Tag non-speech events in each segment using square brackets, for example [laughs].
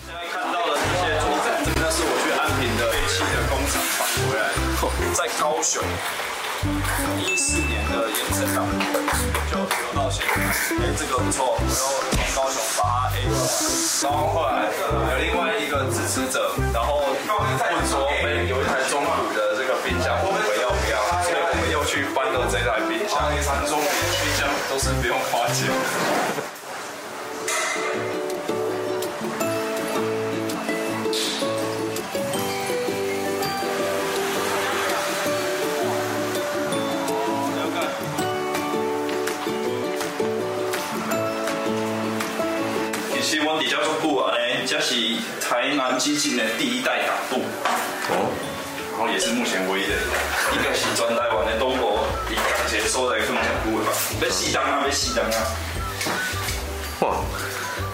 现在看到的这些桌子，这个是我去安平的废弃的工厂搬回来，在高雄一四年的延伸港就留到现在。哎，这个不错，我又从高雄把它 A 过来。然后后来有另外一个支持者，然后问说，哎，有一台中古的这个冰箱，我们要不要？所以我们又去搬了这台冰箱。中古的冰箱都是不用花钱基进的第一代党部，哦，然后也是目前唯一的，应该是全台湾的东部以感谢所在更强部的吧？要熄灯啊，要熄灯啊！哇，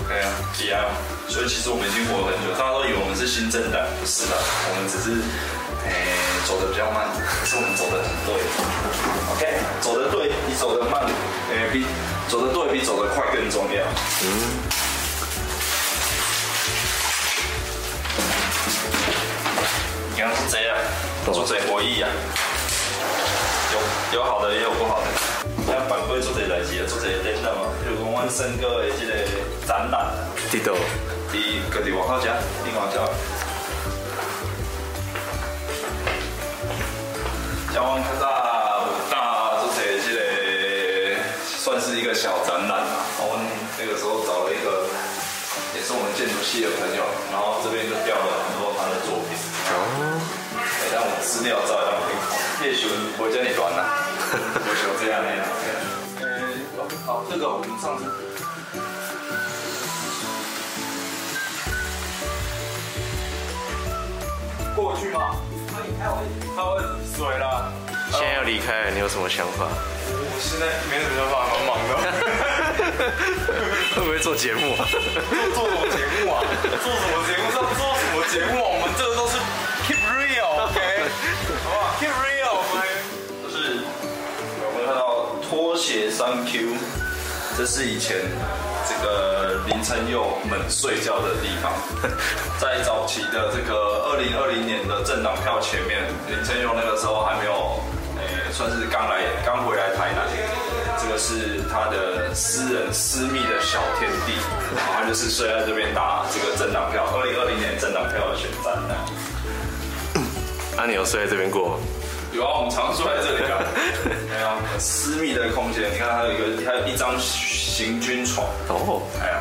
对啊，是啊，所以其实我们已经活了很久，大家都以为我们是新政党，不是的，我们只是诶走的比较慢，可是我们走的很对，OK，走的对比走的慢，诶比走的对比走的快更重要，嗯。你看是这样，做这博弈啊，有有好的也有不好的。像反馈做这代志啊，做这点的嘛，就讲阮森哥的这个展览，伫倒，伫各地外口吃，另外叫。像阮较早有大做这这个，算是一个小展览嘛。我们那个时候找了一个，也是我们建筑系的朋友，然后这边就调了很多他的作品。哦，哎，让我资料照样可以看。叶璇不会叫你短呐，我喜欢这样那样。嗯，好，这个我们上次过去吗？可以开位置，开位置，水了。现在要离开，你有什么想法？我现在没什么想法，蛮忙的。[laughs] 会不会做节目啊？做做什么节目啊？做什么节目？上做什么节目啊？我们这个都是。写 [laughs] 三 Q，这是以前这个林晨佑们睡觉的地方。[laughs] 在早期的这个二零二零年的政党票前面，林晨佑那个时候还没有，诶，算是刚来刚回来台南。这个是他的私人私密的小天地，然后他就是睡在这边打这个政党票。二零二零年政党票的选战呢？那、啊、你有睡在这边过？有啊，我们常住在这里啊。[laughs] 没有，很私密的空间。你看，还有一个，还有一张行军床。哦，哎呀。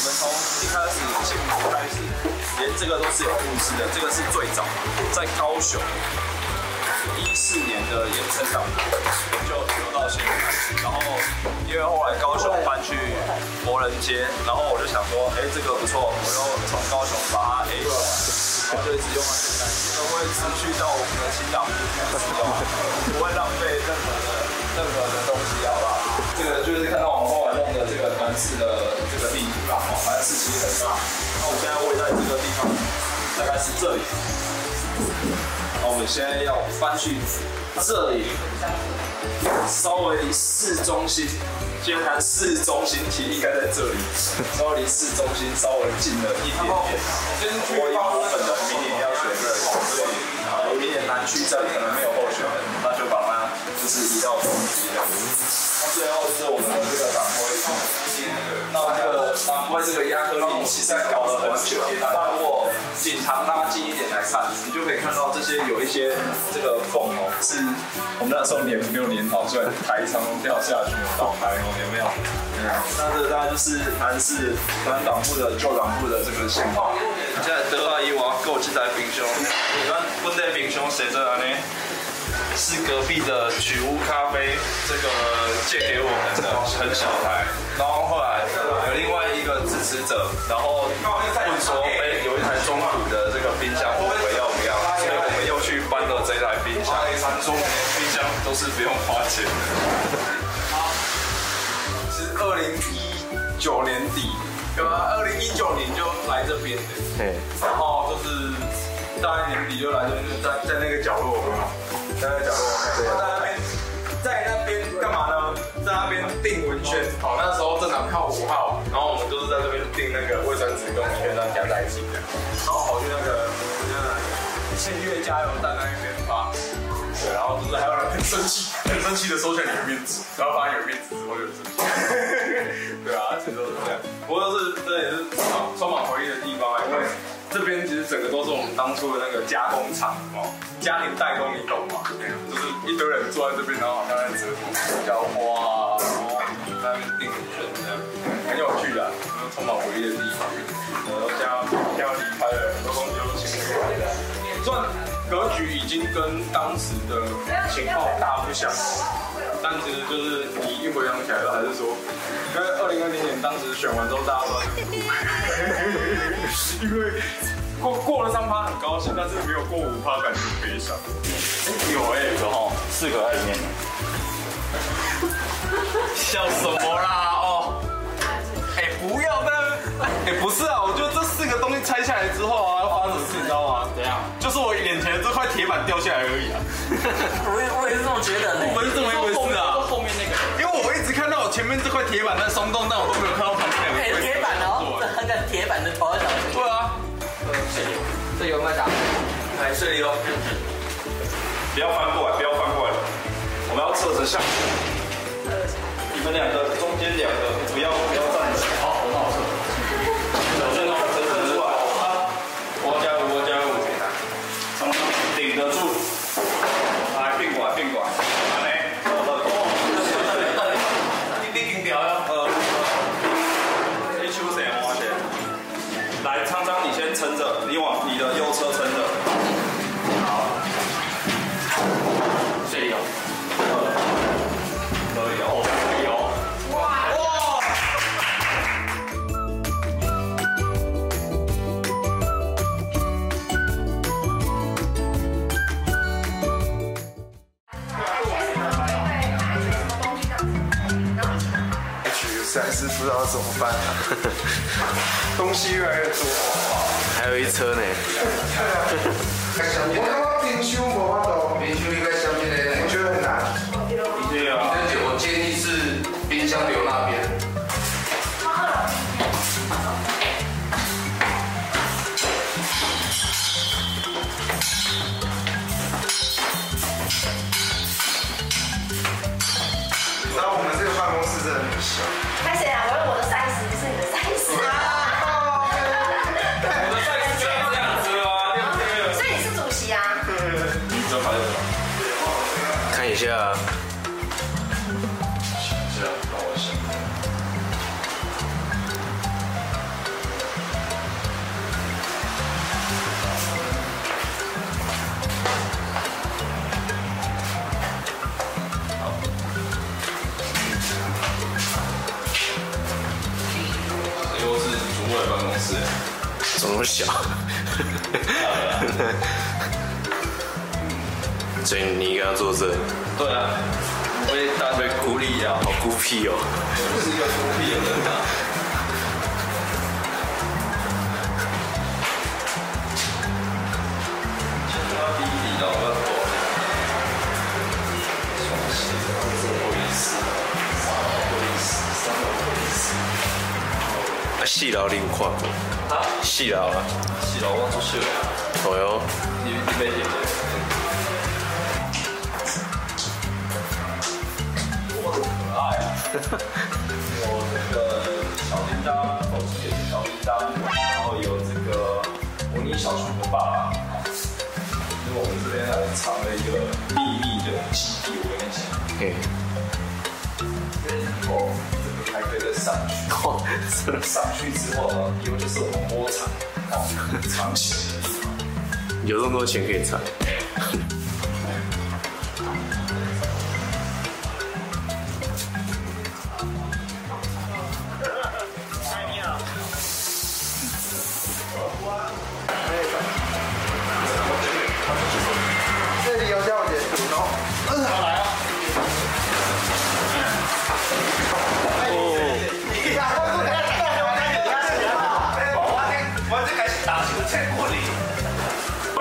我们从一开始进门开始，连这个都是有故事的。这个是最早在高雄一四年的延伸港，就留到现在。然后因为后来高雄搬去博人街，然后我就想说，哎，这个不错，我又从高雄把它 A 过来。然后就一直用到现在，都会持续到我们的清档使用，不会浪费任何的任何的东西，好不好？这个就是看到我们后来用的这个门市的这个地图啦，哦，门市其实很大。那我现在位在这个地方，大概是这里。那我们现在要搬去这里，稍微离市中心。今天谈市中心其实应该在这里，稍微离市中心稍微近了一点点。我有部分的明年要选这里，所以啊，明年南区这里可能没有候选人，那就把它就是移到中区这样。那最后就是我们的这个党徽，那这个党徽这个亚克力其实搞了很久，但如果颈膛拉近一点来看，你就可以看到这些有一些这个缝哦，是我们那时候粘没有粘好，所以台上掉下去倒台哦，有没有？没有，那这个大概就是南市南港部的旧港部的这个现况。现在德阿姨我要购这台冰箱，你看本地冰箱写着呢，是隔壁的曲屋咖啡这个借给我们的很小台，然后后来支持者，然后问说，哎，有一台中古的这个冰箱，我们要不要？所以我们又去搬了这台冰箱。说冰箱都是不用花钱的。好，是二零一九年底，对吧？二零一九年就来这边的，对。然后就是大概年底就来这边，在在那个角落，在那个角落，在那边，在那边干嘛呢？在那边订文宣。好，千悦加油站那边发。对，然后就是还有人很生气，很生气的收下你的面子，然后发现有面子之后就很生气。[laughs] 对啊，其实都是这样。不过是这也是充满回忆的地方啊，因为这边其实整个都是我们当初的那个加工厂哦，家庭代工，你懂吗？就是一堆人坐在这边，然后好像在折土、浇花，然后在那边订文宣这样，很有趣的，充满回忆的地方。然后家要离开了，很多东西都清理完了，算。格局已经跟当时的情况大不相同，但其实就是你一回想起来，都还是说，因为二零二零年当时选完之后，大家都在哭，因为过过了三趴很高兴，但是没有过五趴感觉悲伤。有哎、欸，有哈，四个在里面。笑什么啦？哦，哎、不要的，哎、不是啊，[laughs] 我也我也是这么觉得呢。我是这么一回事啊。后面那个，因为我一直看到我前面这块铁板在松动，但我都没有看到旁边两个。铁板哦，那个铁板的头在哪里？对啊。这有没有打？来这里哦。不要翻过来，不要翻过来。我们要侧着下。你们两个中间两个不要不要站起。好，道怎么办啊，[laughs] 东西越来越多，还有一车呢。[laughs] 我刚刚冰箱没办法，冰箱应该下面的，我觉得很难。对啊，而且我建议是冰箱留一下。是啊，让我想。又是主管办公室，怎么小？[laughs] 所以你跟他坐这？对啊，被大被孤立啊，好孤僻哦。不是一个孤僻的人啊。要第一礼到要多。双喜，不好意思，不好意思，不好意思。啊，四楼你有？啊？四楼啊？四楼我出去了。哦哟。你你没点？哇，有这个小铃铛，手机也是小铃铛，然后有这个模拟小学我们这边还藏了一个秘密的基地，我跟你讲。嘿，哦，这个还可以再上去。哦，上去之后呢，以后就是我们窝藏哦藏起的地方。有这么多钱可以藏。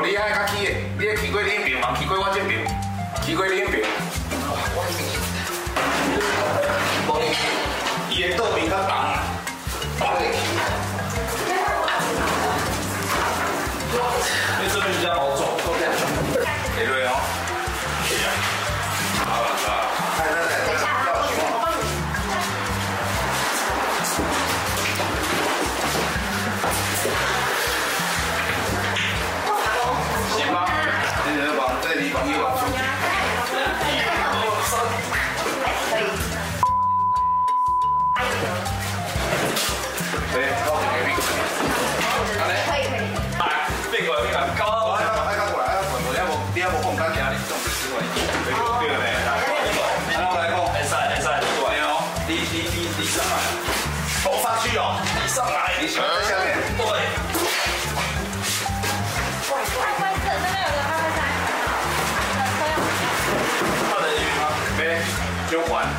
你爱较起的，你会起过恁边嘛？起过我这边，起过恁边。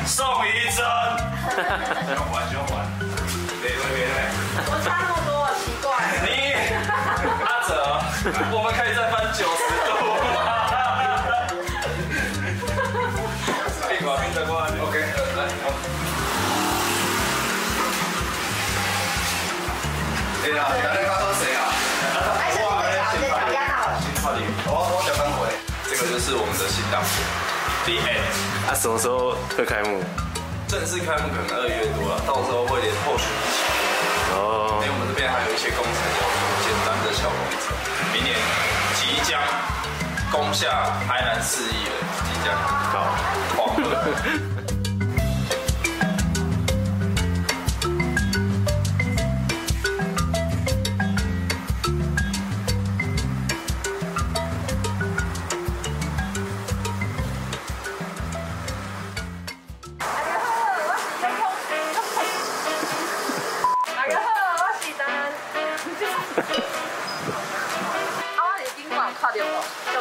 送一针，就还就还。对对对对。我？差那么多，奇怪。你阿哲，我？们可以再翻九十度。变过来变过来，OK，来，谁啊？这个就是我？们的新档，The End。啊，什么时候会开幕？正式开幕可能二月多了，到时候会连后续一起。哦因为，我们这边还有一些工程要做，简单的小工程。明年即将攻下台南市议了，でも。